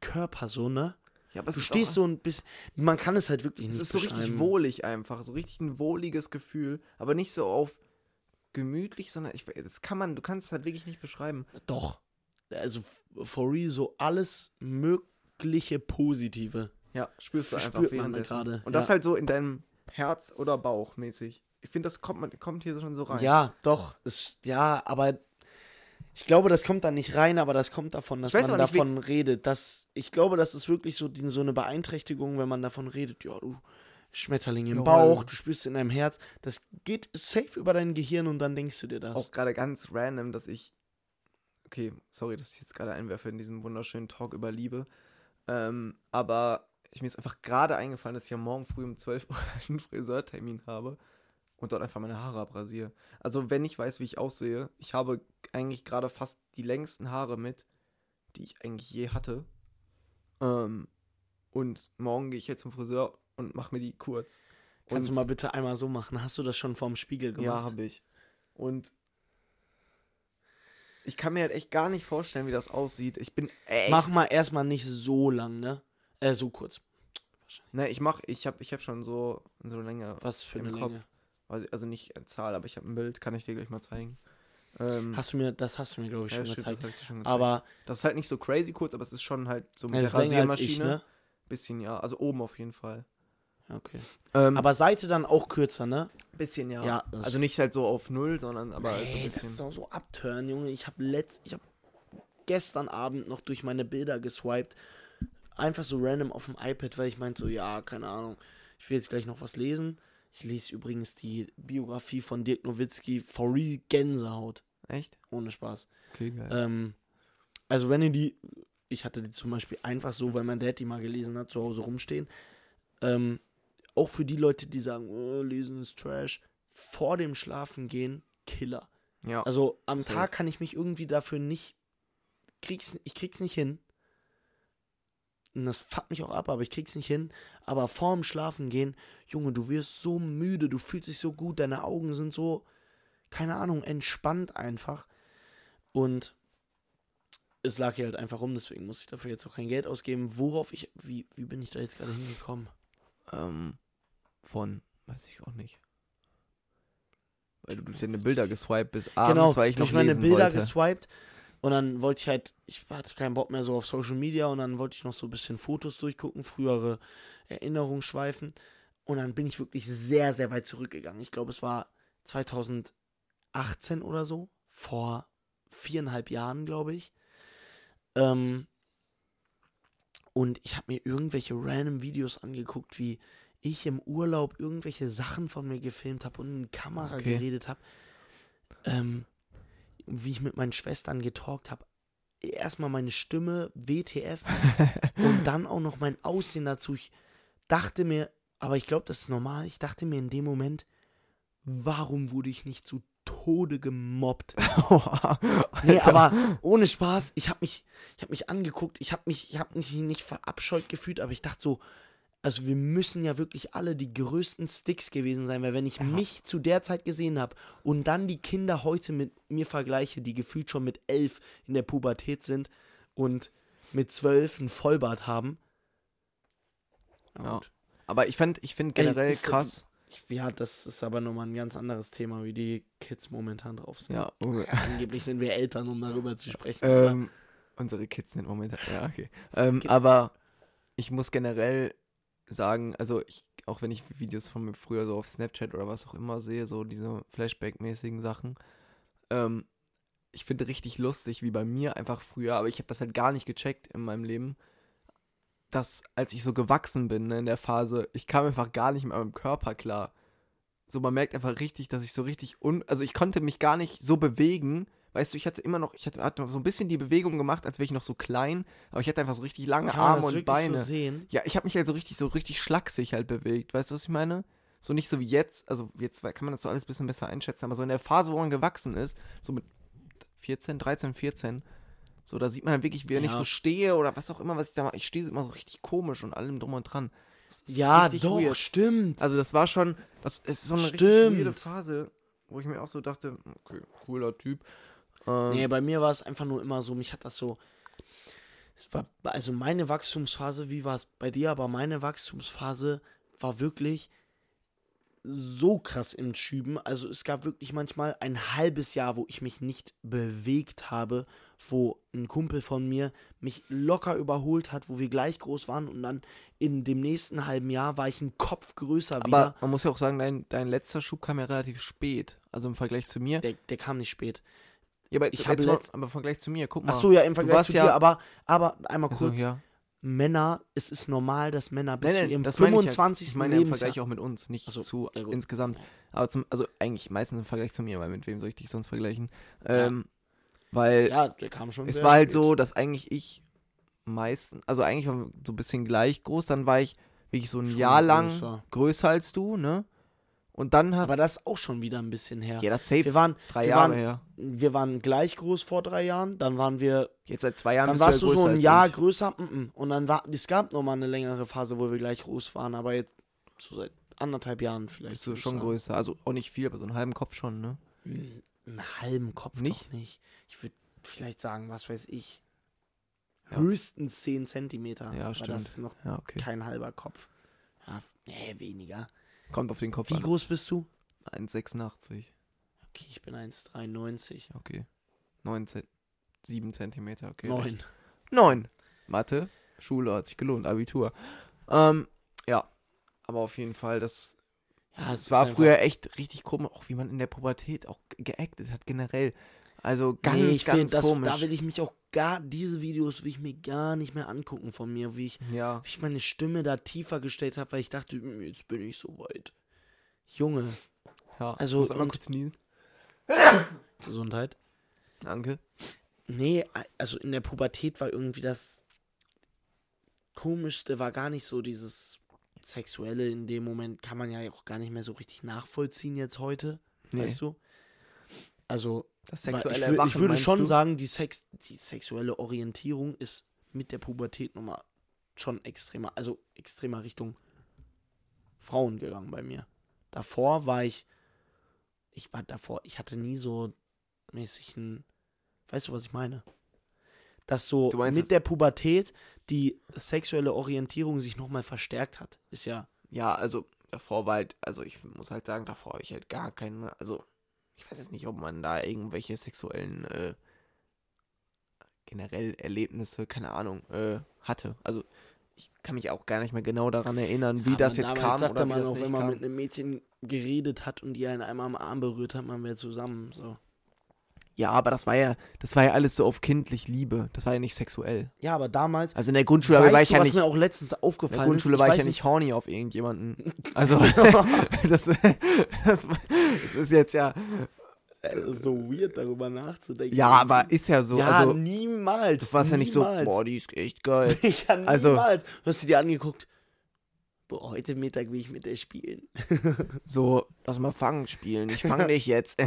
Körper, so, ne? ja, aber es Du ist stehst auch, so ein bisschen. Man kann es halt wirklich es nicht ist so richtig wohlig einfach, so richtig ein wohliges Gefühl, aber nicht so auf gemütlich, sondern ich, das kann man, du kannst es halt wirklich nicht beschreiben. Doch. Also, for real, so alles mögliche Positive. Ja, spürst du einfach Spürt man gerade, Und das ja. halt so in deinem Herz oder Bauch mäßig. Ich finde, das kommt, man, kommt hier schon so rein. Ja, doch. Es, ja, aber ich glaube, das kommt da nicht rein, aber das kommt davon, dass man nicht, davon redet. Dass, ich glaube, das ist wirklich so, so eine Beeinträchtigung, wenn man davon redet. Ja, du Schmetterling im Jawohl. Bauch, du spürst in deinem Herz. Das geht safe über dein Gehirn und dann denkst du dir das. Auch gerade ganz random, dass ich. Okay, sorry, dass ich jetzt gerade einwerfe in diesem wunderschönen Talk über Liebe. Ähm, aber ich, mir ist einfach gerade eingefallen, dass ich ja morgen früh um 12 Uhr einen Friseurtermin habe und dort einfach meine Haare abrasiere. Also, wenn ich weiß, wie ich aussehe, ich habe eigentlich gerade fast die längsten Haare mit, die ich eigentlich je hatte. Ähm, und morgen gehe ich jetzt zum Friseur und mache mir die kurz. Kannst und du mal bitte einmal so machen? Hast du das schon vorm Spiegel ja, gemacht? habe ich. Und ich kann mir halt echt gar nicht vorstellen, wie das aussieht. Ich bin echt. Mach mal erstmal nicht so lang, ne? Äh, so kurz. Ne, ich mach, ich hab, ich hab schon so, so länger. Was für Im eine Kopf. Länge. Also, also nicht eine Zahl, aber ich habe ein Bild, kann ich dir gleich mal zeigen. Ähm, Hast du mir, das hast du mir, glaube ich, ja, schon stimmt, gezeigt. das schon gezeigt. Aber das ist halt nicht so crazy kurz, aber es ist schon halt so mit ist der als ich, Rasiermaschine. ne? Bisschen, ja. Also oben auf jeden Fall. Ja, Okay. Ähm, Aber Seite dann auch kürzer, ne? bisschen, ja. Ja, also nicht halt so auf null, sondern aber halt so Nee, ein das ist bisschen. auch so abturn, Junge. Ich habe letzt, ich habe gestern Abend noch durch meine Bilder geswiped. Einfach so random auf dem iPad, weil ich meinte so, ja, keine Ahnung. Ich will jetzt gleich noch was lesen. Ich lese übrigens die Biografie von Dirk Nowitzki, For Real Gänsehaut. Echt? Ohne Spaß. Okay, geil. Ähm, also wenn ihr die, ich hatte die zum Beispiel einfach so, weil mein Dad die mal gelesen hat, zu Hause rumstehen. Ähm, auch für die Leute, die sagen, oh, lesen ist Trash, vor dem Schlafen gehen, Killer. ja. Also am. Tag kann ich mich irgendwie dafür nicht, krieg's, ich krieg's nicht hin. Und das fuckt mich auch ab, aber ich krieg's nicht hin. Aber vorm Schlafen gehen, Junge, du wirst so müde, du fühlst dich so gut, deine Augen sind so, keine Ahnung, entspannt einfach. Und es lag hier halt einfach rum, deswegen muss ich dafür jetzt auch kein Geld ausgeben. Worauf ich, wie, wie bin ich da jetzt gerade hingekommen? Ähm, von, weiß ich auch nicht. Weil du durch deine Bilder geswiped bist abends, genau, weil ich durch noch meine lesen Bilder wollte. geswiped und dann wollte ich halt, ich hatte keinen Bock mehr so auf Social Media und dann wollte ich noch so ein bisschen Fotos durchgucken, frühere Erinnerungen schweifen und dann bin ich wirklich sehr, sehr weit zurückgegangen. Ich glaube, es war 2018 oder so, vor viereinhalb Jahren, glaube ich. Ähm, und ich habe mir irgendwelche random Videos angeguckt, wie ich im Urlaub irgendwelche Sachen von mir gefilmt habe und in die Kamera Okay. geredet habe. Ähm, wie ich mit meinen Schwestern getalkt habe. Erstmal meine Stimme, WTF, und dann auch noch mein Aussehen dazu. Ich dachte mir, aber ich glaube, das ist normal. Ich dachte mir in dem Moment, warum wurde ich nicht zu Tode gemobbt? Nee, aber ohne Spaß, ich habe mich, ich habe mich angeguckt, ich habe mich, ich habe mich nicht verabscheut gefühlt, aber ich dachte so, also wir müssen ja wirklich alle die größten Sticks gewesen sein, weil wenn ich mich zu der Zeit gesehen habe und dann die Kinder heute mit mir vergleiche, die gefühlt schon mit elf in der Pubertät sind und mit zwölf ein Vollbart haben. Ja. Aber ich fand, ich finde Ey, generell ist- krass. Ja, das ist aber nochmal ein ganz anderes Thema, wie die Kids momentan drauf sind. Ja, Angeblich sind wir Eltern, um darüber zu sprechen. ähm, unsere Kids sind momentan. Ja, okay. Ähm, aber ich muss generell sagen, also ich, auch wenn ich Videos von mir früher so auf Snapchat oder was auch immer sehe, so diese Flashback-mäßigen Sachen, ähm, ich finde richtig lustig, wie bei mir einfach früher, aber ich habe das halt gar nicht gecheckt in meinem Leben, dass als ich so gewachsen bin ne, in der Phase, ich kam einfach gar nicht mit meinem Körper klar. So, man merkt einfach richtig, dass ich so richtig un... Also ich konnte mich gar nicht so bewegen. Weißt du, ich hatte immer noch, ich hatte, hatte so ein bisschen die Bewegung gemacht, als wäre ich noch so klein, aber ich hatte einfach so richtig lange Kann Arme das und Beine. so sehen? Ja, ich habe mich halt so richtig, so richtig schlaksig halt bewegt. Weißt du, was ich meine? So nicht so wie jetzt, also jetzt kann man das so alles ein bisschen besser einschätzen, aber so in der Phase, wo man gewachsen ist, so mit 14, 13, 14, so da sieht man halt wirklich, wie wenn ich Ja. so stehe oder was auch immer, was ich da mache. Ich stehe immer so richtig komisch und allem drum und dran. Ja, richtig doch, weird. stimmt. Also das war schon, das ist so eine richtig Stimmt. weirde Phase, wo ich mir auch so dachte, okay, cooler Typ. Ähm, Nee, bei mir war es einfach nur immer so, mich hat das so. Es war, also meine Wachstumsphase, wie war es bei dir, aber meine Wachstumsphase war wirklich so krass im Schüben. Also es gab wirklich manchmal ein halbes Jahr, wo ich mich nicht bewegt habe, wo ein Kumpel von mir mich locker überholt hat, wo wir gleich groß waren und dann in dem nächsten halben Jahr war ich ein Kopf größer aber wieder. man muss ja auch sagen, dein, dein letzter Schub kam ja relativ spät. Also im Vergleich zu mir. Der, der kam nicht spät. Ja, aber, Ich jetzt habe letzt- aber im Vergleich zu mir, guck mal. Ach so, ja, im Vergleich zu ja- dir, aber, aber einmal kurz. ja. Männer, es ist normal, dass Männer bis Nein, zu nein, ihrem das meine ich, ja. 25. ich meine im. Vergleich auch mit uns, nicht so, zu ja insgesamt. Aber zum, also eigentlich meistens im Vergleich zu mir, weil mit wem soll ich dich sonst vergleichen? Ähm, weil Ja, der kam schon es war halt spät. so, dass eigentlich ich meistens, also eigentlich wir so ein bisschen gleich groß, dann war ich wirklich so ein Schon Jahr lang größer. größer als du, ne? Und dann hat Aber das ist auch schon wieder ein bisschen her. ja das safe wir waren, drei wir Jahre waren, her. wir waren gleich groß vor drei Jahren, dann waren wir, Jetzt seit zwei Jahren dann warst du so ein Jahr ich. größer, mm, mm. und dann war, es gab noch mal eine längere Phase, wo wir gleich groß waren, aber jetzt so seit anderthalb Jahren vielleicht. Bist du schon sagen. größer, also auch nicht viel, aber so einen halben Kopf schon, ne? Hm, Einen halben Kopf Nicht? nicht. Ich würde vielleicht sagen, was weiß ich, Ja. höchstens 10 Zentimeter. Ja, aber stimmt. das ist noch Ja, okay. kein halber Kopf. Ja, nee, weniger. Kommt auf den Kopf Wie an. groß bist du? 1,86. Okay, ich bin 1,93. Okay. 9 Zent 7 Zentimeter, okay. 9. 9. Mathe, Schule hat sich gelohnt, Abitur. Ähm, ja. Aber auf jeden Fall, das Ja, es war früher echt richtig komisch, auch wie man in der Pubertät auch ge- geactet hat, generell. Also ganz, nee, ich ganz find, das, komisch. Da will ich mich auch gar, diese Videos will ich mir gar nicht mehr angucken von mir, wie ich, ja. wie ich meine Stimme da tiefer gestellt habe, weil ich dachte, "Hm, jetzt bin ich so weit. Junge, ja. Also, ich muss kurz niesen. Gesundheit. Danke. Nee, also in der Pubertät war irgendwie das Komischste, war gar nicht so dieses Sexuelle in dem Moment, kann man ja auch gar nicht mehr so richtig nachvollziehen jetzt heute, Nee, weißt du? Also, das sexuelle ich, wür- ich Erwachen, würde schon du? sagen, die, Sex, die sexuelle Orientierung ist mit der Pubertät nochmal schon extremer, also extremer Richtung Frauen gegangen bei mir. Davor war ich, ich war davor, ich hatte nie so mäßig ein, weißt du, was ich meine? Dass so meinst mit der Pubertät die sexuelle Orientierung sich nochmal verstärkt hat. Ist ja, Ja, also davor war halt, also ich muss halt sagen, davor habe ich halt gar keine, also ich weiß jetzt nicht, ob man da irgendwelche sexuellen äh, generell Erlebnisse, keine Ahnung, äh, hatte. Also ich kann mich auch gar nicht mehr genau daran erinnern, wie Ja, das jetzt kam sagte oder wie man das auch, wenn man kam. mit einem Mädchen geredet hat und die einen einmal am Arm berührt hat, man wäre zusammen. So. Ja, aber das war ja, das war ja alles so auf kindlich Liebe. Das war ja nicht sexuell. Ja, aber damals. Also in der Grundschule weißt war ich du, ja was nicht. mir auch letztens In aufgefallen der Grundschule ist? war ich ja nicht horny auf irgendjemanden. Also, das, das, das ist jetzt ja. so weird darüber nachzudenken. Ja, aber ist ja so. ja, also, niemals. das war ja nicht so, boah, die ist echt geil. ja, niemals. Also- du hast sie dir angeguckt. Boah, heute Mittag will ich mit der spielen. So, lass mal Fangen spielen. Ich fang dich jetzt.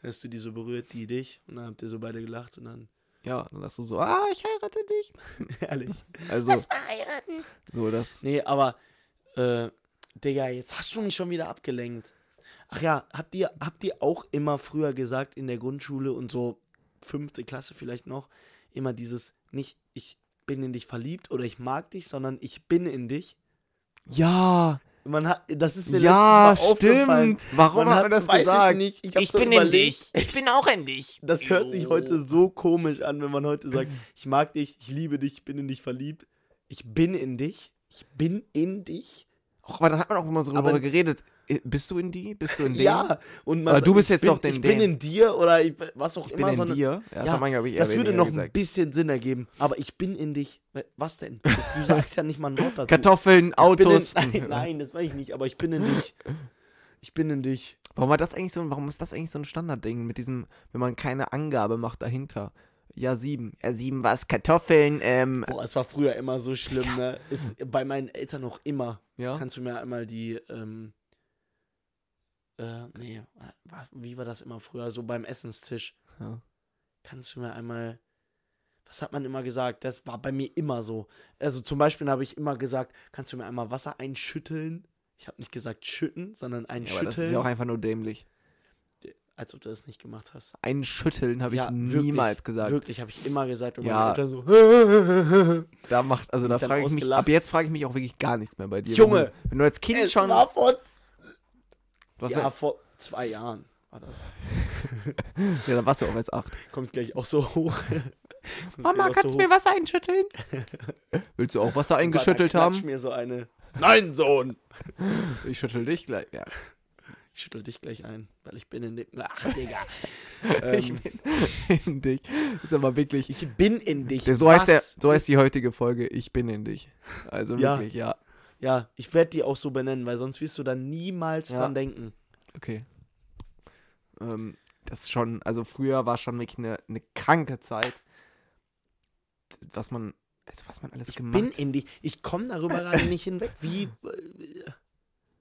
Dann hast du die so berührt, die dich. Und dann habt ihr so beide gelacht und dann. Ja, dann hast du so, ah, ich heirate dich. Ehrlich. Also, heiraten. so das. Nee, aber, äh, Digga, jetzt hast du mich schon wieder abgelenkt. Ach ja, habt ihr, habt ihr auch immer früher gesagt in der Grundschule und so fünfte Klasse vielleicht noch, immer dieses, nicht ich bin in dich verliebt oder ich mag dich, sondern ich bin in dich. Ja, Man hat, das ist mir ja, letztes Mal aufgefallen. stimmt. Warum Man hat man das weiß gesagt? Ich, nicht. ich, hab's so überlegt. Ich bin auch in dich. Das hört sich Jo. heute so komisch an, wenn man heute sagt, ich mag dich, ich liebe dich, ich bin in dich verliebt. Ich bin in dich. Ich bin in dich. Och, aber dann hat man auch immer so darüber geredet. Bist du in die? Bist du in dem? Ja, und man Aber du bist jetzt bin, doch den- Ich bin in dir oder ich, was auch Ich bin immer. in so eine- dir. Ja, das Ja, glaub ich, Das würde noch ein gesagt. bisschen Sinn ergeben. Aber ich bin in dich. Was denn? Das, du sagst ja nicht mal ein Wort dazu. Kartoffeln, bin Autos. In, nein, nein, das weiß ich nicht. Aber ich bin in dich. Ich bin in dich. Warum war das eigentlich so, warum ist das eigentlich so ein Standardding mit diesem, wenn man keine Angabe macht dahinter? Ja, sieben. Ja, sieben was? Kartoffeln, ähm. Boah, es war früher immer so schlimm, ne? Ist bei meinen Eltern noch immer. Ja. Kannst du mir einmal die, ähm, äh, nee, wie war das immer früher? So beim Essenstisch. ja. Kannst du mir einmal, was hat man immer gesagt? Das war bei mir immer so. Also zum Beispiel habe ich immer gesagt, kannst du mir einmal Wasser einschütteln? Ich habe nicht gesagt schütten, sondern Ja, aber das ist einschütteln. ja auch einfach nur dämlich. als ob du das nicht gemacht hast. Ein Schütteln habe ich Ja, wirklich, niemals gesagt. Wirklich, habe ich immer gesagt. Und Ja. meine Eltern so, Da macht, also da frage ich mich, ab jetzt frage ich mich auch wirklich gar nichts mehr bei dir. Junge, Wenn du, wenn du als Kind schon. war vor, ja, ja, vor zwei Jahren war das. ja, dann warst du auch jetzt acht. Kommt gleich auch so hoch. Kommt's gleich auch so hoch. Wasser einschütteln? Willst du auch Wasser eingeschüttelt Warte, haben? mir so eine. Nein, Sohn! Ich schüttel dich gleich. Ja. Ich schüttel dich gleich ein, weil ich bin in dem. Ach, Digga. Ich ähm, bin in dich. Ist aber wirklich. ich bin in dich. so, heißt der, so heißt die heutige Folge. Ich bin in dich. Also wirklich, ja. Ja, ich werde die auch so benennen, weil sonst wirst du da niemals Ja. dran denken. Okay. Ähm, das ist schon, also früher war schon wirklich eine, eine kranke Zeit, was man, also was man alles Ich gemacht bin in dich. Ich komme darüber gerade nicht hinweg. Wie. äh,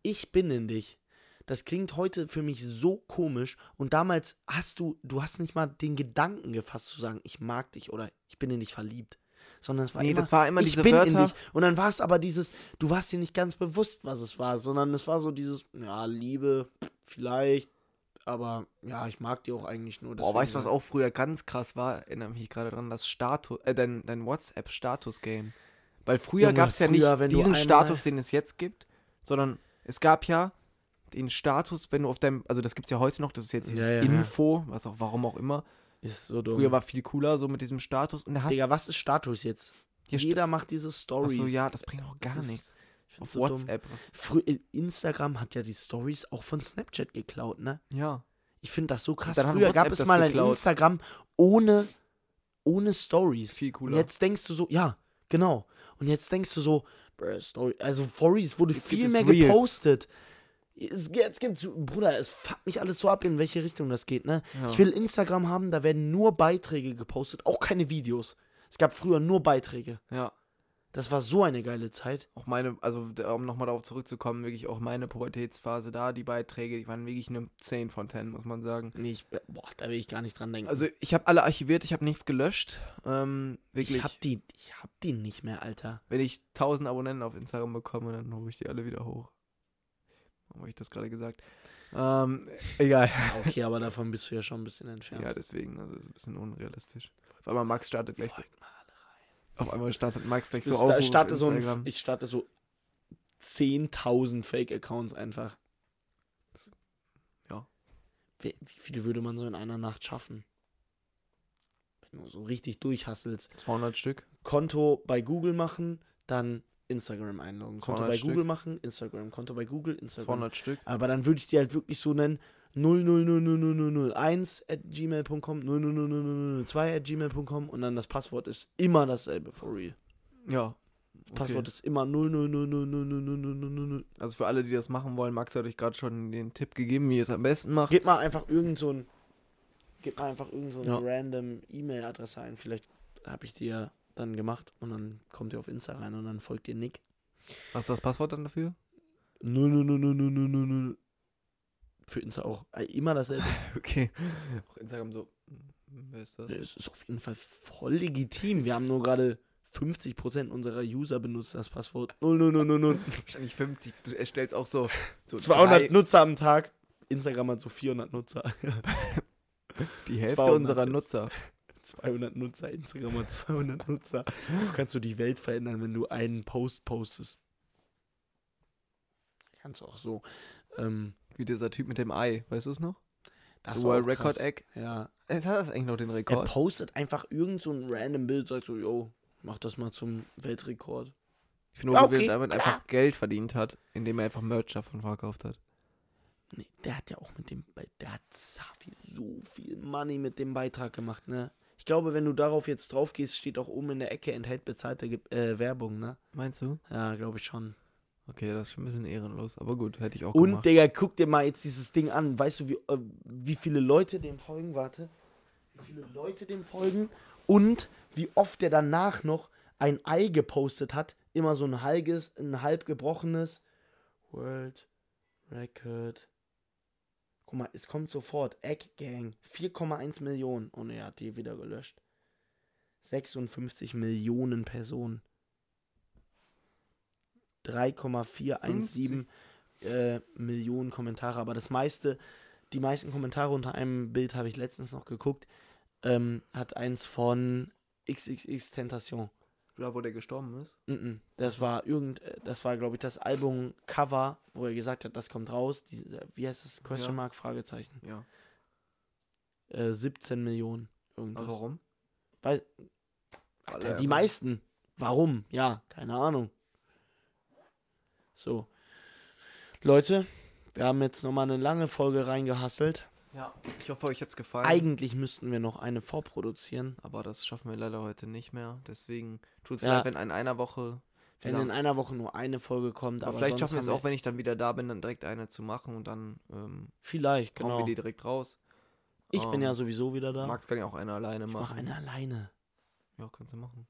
Ich bin in dich. Das klingt heute für mich so komisch. Und damals hast du, du hast nicht mal den Gedanken gefasst zu sagen, ich mag dich oder ich bin in dich verliebt. Sondern es war Nee, immer, das war immer ich diese bin in Wörter. dich. Und dann war es aber dieses, du warst dir nicht ganz bewusst, was es war, sondern es war so dieses, ja, Liebe, vielleicht, aber ja, ich mag die auch eigentlich nur. Boah, weißt du, was auch früher ganz krass war? Erinnere mich gerade dran, das Status, äh, dein, dein WhatsApp-Status-Game. Weil früher gab es ja nicht diesen Status, den es jetzt gibt, sondern es gab ja den Status, wenn du auf deinem, also das gibt es ja heute noch, das ist jetzt dieses ja, ja. Info, was auch, warum auch immer. Ist so dumm. Früher war viel cooler, so mit diesem Status. Und da hast Digga, was ist Status jetzt? Jeder macht diese Stories. so, ja, das bringt auch gar nichts. Auf so. WhatsApp, was, Frü äh, Instagram hat ja die Stories auch von Snapchat geklaut, ne? ja. Ich finde das so krass. Früher gab es mal ein geklaut. Instagram ohne, ohne Stories. Viel Und cooler. jetzt denkst du so, ja, genau. Und jetzt denkst du so, Story, also Stories wurde viel mehr Reels. gepostet. Es, jetzt gibt's, Bruder, es fuckt mich alles so ab, in welche Richtung das geht, ne? Ja. Ich will Instagram haben, da werden nur Beiträge gepostet, auch keine Videos. Es gab früher nur Beiträge. ja. Das war so eine geile Zeit. Auch meine, also um nochmal darauf zurückzukommen, wirklich auch meine Pubertätsphase da, die Beiträge, die waren wirklich eine 10 von 10, muss man sagen. Nee, ich, boah, da will ich gar nicht dran denken. Also ich habe alle archiviert, ich habe nichts gelöscht. Ähm, wirklich, ich hab die, ich hab die nicht mehr, Alter. wenn ich 1000 Abonnenten auf Instagram bekomme, dann hole ich die alle wieder hoch. Warum habe ich das gerade gesagt? Ähm, egal. Okay, aber davon bist du ja schon ein bisschen entfernt. Ja, deswegen, also ist ein bisschen unrealistisch. Auf einmal Max startet gleich so, auf einmal startet Max gleich so auf. da starte so ein, ich starte so 10.000 Fake-Accounts einfach. Ja. Wie, wie viele würde man so in einer Nacht schaffen? Wenn du so richtig durchhasselst. 200 Stück. Konto bei Google machen, dann Instagram einloggen. Konto 200 bei Stück. Google machen, Instagram. Konto bei Google, Instagram. 200 Stück. Aber dann würde ich die halt wirklich so nennen: 0000001 at gmail.com, 0000002 at gmail.com und dann das Passwort ist immer dasselbe, for real. Ja. Das Passwort ist immer 000000000. Also für alle, die das machen wollen, Max hat euch gerade schon den Tipp gegeben, wie ihr es am besten macht. Gebt mal einfach irgend so ein, gebt mal einfach irgend so eine Ja. random E-Mail-Adresse ein. Vielleicht habe ich ja dann gemacht und dann kommt ihr auf Insta rein und dann folgt ihr Nick. Was ist das Passwort dann dafür? 0000000. Für Insta auch. Äh, Immer dasselbe. Okay. Auch Instagram so. Wer ist das? Es ist auf jeden Fall voll legitim. Wir haben nur gerade 50% unserer User benutzt das Passwort 00000. Wahrscheinlich 50. Du erstellst auch so, so 200 drei- Nutzer am Tag. Instagram hat so 400 Nutzer. die Hälfte 200 unserer jetzt. Nutzer. 200 Nutzer, Instagram hat 200 Nutzer. Du kannst du die Welt verändern, wenn du einen Post postest. Kannst du auch so. Ähm, Wie dieser Typ mit dem Ei, weißt du es noch? das World Record. Egg. Ja. Äh, Hat das eigentlich noch den Er Rekord? postet einfach irgend so ein random Bild, sagt so, yo, mach das mal zum Weltrekord. Ich finde okay, okay, damit klar. einfach Geld verdient hat, indem er einfach Merch davon verkauft hat. Nee, der hat ja auch mit dem, Be- der hat so viel, so viel Money mit dem Beitrag gemacht, ne? Ich glaube, wenn du darauf jetzt drauf gehst, steht auch oben in der Ecke enthält bezahlte äh, Werbung, ne? Meinst du? Ja, glaube ich schon. Okay, das ist schon ein bisschen ehrenlos, aber gut, hätte ich auch Und, gemacht. Digga, guck dir mal jetzt dieses Ding an. Weißt du, wie, äh, wie viele Leute dem folgen? Warte. Wie viele Leute dem folgen? Und wie oft der danach noch ein Ei gepostet hat. Immer so ein halbes, ein halb gebrochenes. World Record. Guck mal, es kommt sofort. Egg Gang. 4,1 Millionen. Oh ne, er hat die wieder gelöscht. 56 Millionen Personen. 3,417 äh, Millionen Kommentare. Aber das meiste, die meisten Kommentare unter einem Bild habe ich letztens noch geguckt, ähm, hat eins von XXX Tentation. Da, wo der gestorben ist? Mhm. Das war irgend, äh, das war glaube ich das Album Cover, wo er gesagt hat, das kommt raus. Diese, wie heißt das? Question Ja. Mark Fragezeichen. Ja. Äh, 17 Millionen. Irgendwas. Aber warum? Weil, Alter, er die meisten. Warum? Ja, keine Ahnung. So. Leute, wir haben jetzt nochmal eine lange Folge reingehasselt. Ja. Ich hoffe, euch hat's gefallen. Eigentlich müssten wir noch eine vorproduzieren. aber das schaffen wir leider heute nicht mehr. Deswegen tut's Ja. leid, wenn in einer Woche. Wenn in einer Woche nur eine Folge kommt. Aber, Aber, vielleicht schaffen wir es auch, wenn ich dann wieder da bin, dann direkt eine zu machen und dann ähm, Vielleicht, genau. wir die direkt raus. Ich bin Ähm, ja sowieso wieder da. Max kann ja auch eine alleine ich machen. mache eine alleine. Ja, kannst du machen.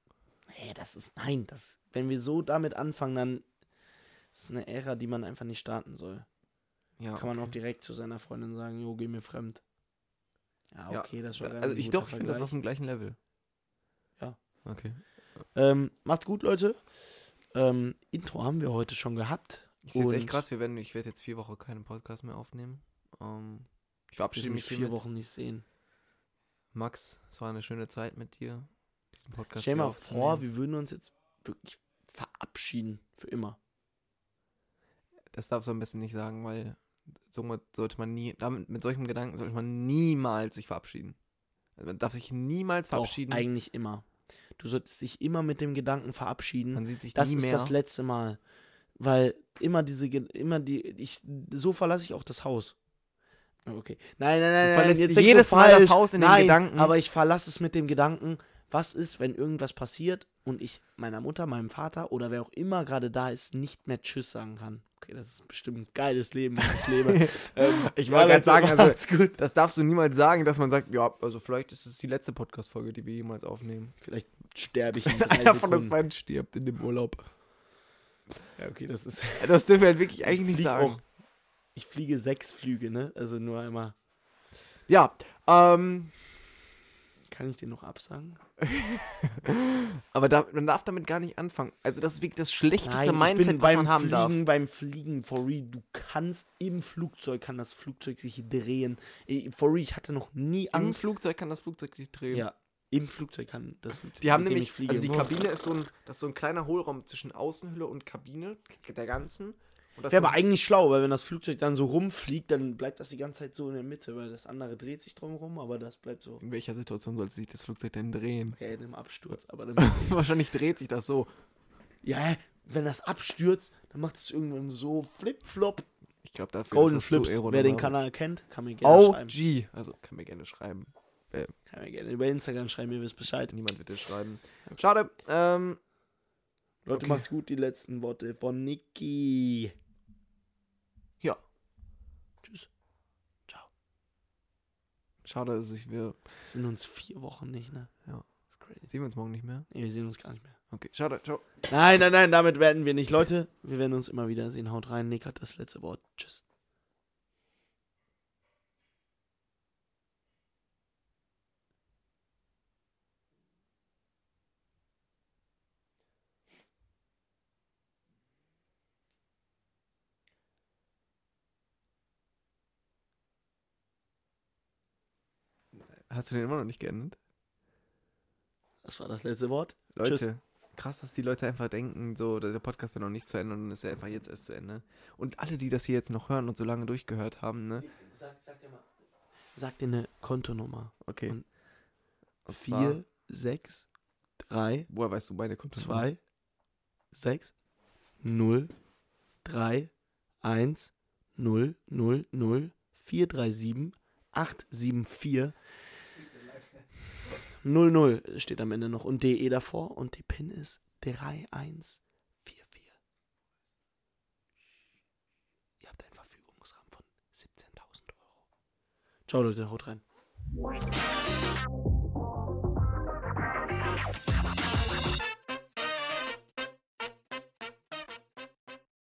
Nee, das ist. Nein, das. Wenn wir so damit anfangen, dann. Das ist eine Ära, die man einfach nicht starten soll. Ja, Kann man auch okay. direkt zu seiner Freundin sagen, jo, geh mir fremd. Ja, Ja, okay, das war Also ich doch, ich finde das auf dem gleichen Level. Ja. Okay. Ähm, macht's gut, Leute. Ähm, Intro haben wir heute schon gehabt. Ich sehe jetzt echt krass, wir werden, ich werde jetzt vier Wochen keinen Podcast mehr aufnehmen. Ähm, ich verabschiede mich vier. Wochen nicht sehen. Max, es war eine schöne Zeit mit dir, diesen Podcast Stell dir mal vor, wir würden uns jetzt wirklich verabschieden. Für immer. Das darfst du am besten nicht sagen, weil somit sollte man nie, damit, mit solchem Gedanken sollte man niemals sich verabschieden. Also man darf sich niemals Doch, verabschieden. eigentlich immer. Du solltest dich immer mit dem Gedanken verabschieden. man sieht sich das nie ist mehr. das letzte Mal. Weil immer diese, immer die, ich, so verlasse ich auch das Haus. Okay. Nein, nein, nein, nein. verlässt jetzt jedes du Mal das falsch. Haus in den nein, Gedanken. Aber ich verlasse es mit dem Gedanken, was ist, wenn irgendwas passiert und ich meiner Mutter, meinem Vater oder wer auch immer gerade da ist, nicht mehr Tschüss sagen kann. Okay, das ist bestimmt ein geiles Leben, was ich lebe. ähm, Ich wollte gerade sagen, also- gut. das darfst du niemals sagen, dass man sagt, ja, also vielleicht ist es die letzte Podcast-Folge, die wir jemals aufnehmen. Vielleicht sterbe ich in drei einer von uns beiden stirbt in dem Urlaub. Ja, okay, das ist. Das dürfen wir halt wirklich eigentlich Ich nicht sagen. auch- Ich fliege sechs Flüge, ne? Also nur einmal. Ja, ähm, Kann ich den noch absagen? aber da, man darf damit gar nicht anfangen. Also das ist wirklich das schlechteste Nein, Mindset, was man haben darf. Fliegen, beim Fliegen, for real, du kannst im Flugzeug, kann das Flugzeug sich drehen. Eh, For real, ich hatte noch nie Im Angst. Flugzeug kann das Flugzeug sich drehen. Ja, im Flugzeug kann das Flugzeug. Die haben nämlich, also die. Kabine ist so ein, das ist so ein kleiner Hohlraum zwischen Außenhülle und Kabine der ganzen. Das Wäre aber eigentlich schlau, weil wenn das Flugzeug dann so rumfliegt, dann bleibt das die ganze Zeit so in der Mitte, weil das andere dreht sich drum rum, aber das bleibt so. in welcher Situation sollte sich das Flugzeug denn drehen? Ja, in einem Absturz. Aber dann Wahrscheinlich dreht sich das so. ja, wenn das abstürzt, dann macht es irgendwann so Flip-Flop. Ich glaube, dafür Golden ist das zu Flips. Wer den. Kanal kennt, kann mir gerne schreiben. OG. Also kann mir gerne schreiben. Kann mir gerne über Instagram schreiben, ihr wisst Bescheid. Niemand wird es schreiben. Schade. Ähm, Leute, Okay. macht's gut. Die letzten Worte von Niki. Ja. Tschüss. Ciao. Schade, dass ich wir Sind uns vier Wochen nicht, ne? Ja. ist crazy. sehen wir uns morgen nicht mehr. Nee, wir sehen uns gar nicht mehr. Okay, schade. Ciao. Nein, nein, nein, damit werden wir nicht. Leute, wir werden uns immer wieder sehen. Haut rein. Nick hat das letzte Wort. Tschüss. Hast du den immer noch nicht geändert? Das war das letzte Wort. Leute, Tschüss. krass, dass die Leute einfach denken, so, der Podcast wäre noch nicht zu Ende und dann ist er einfach jetzt erst zu Ende. Und alle, die das hier jetzt noch hören und so lange durchgehört haben, ne? Sag, sag dir mal. Sag dir eine Kontonummer. Okay. Und Und 4, 6, 3, Woher weißt du meine Konto? 2, 6, 0, 3, 1, 0, 0, 0, 4, 3, 7, 8, 7, 4, 0, 0 steht am Ende noch und DE davor und die PIN ist 3, 1, 4, 4. Ihr habt einen Verfügungsrahmen von 17.000 Euro. Ciao Leute, haut rein.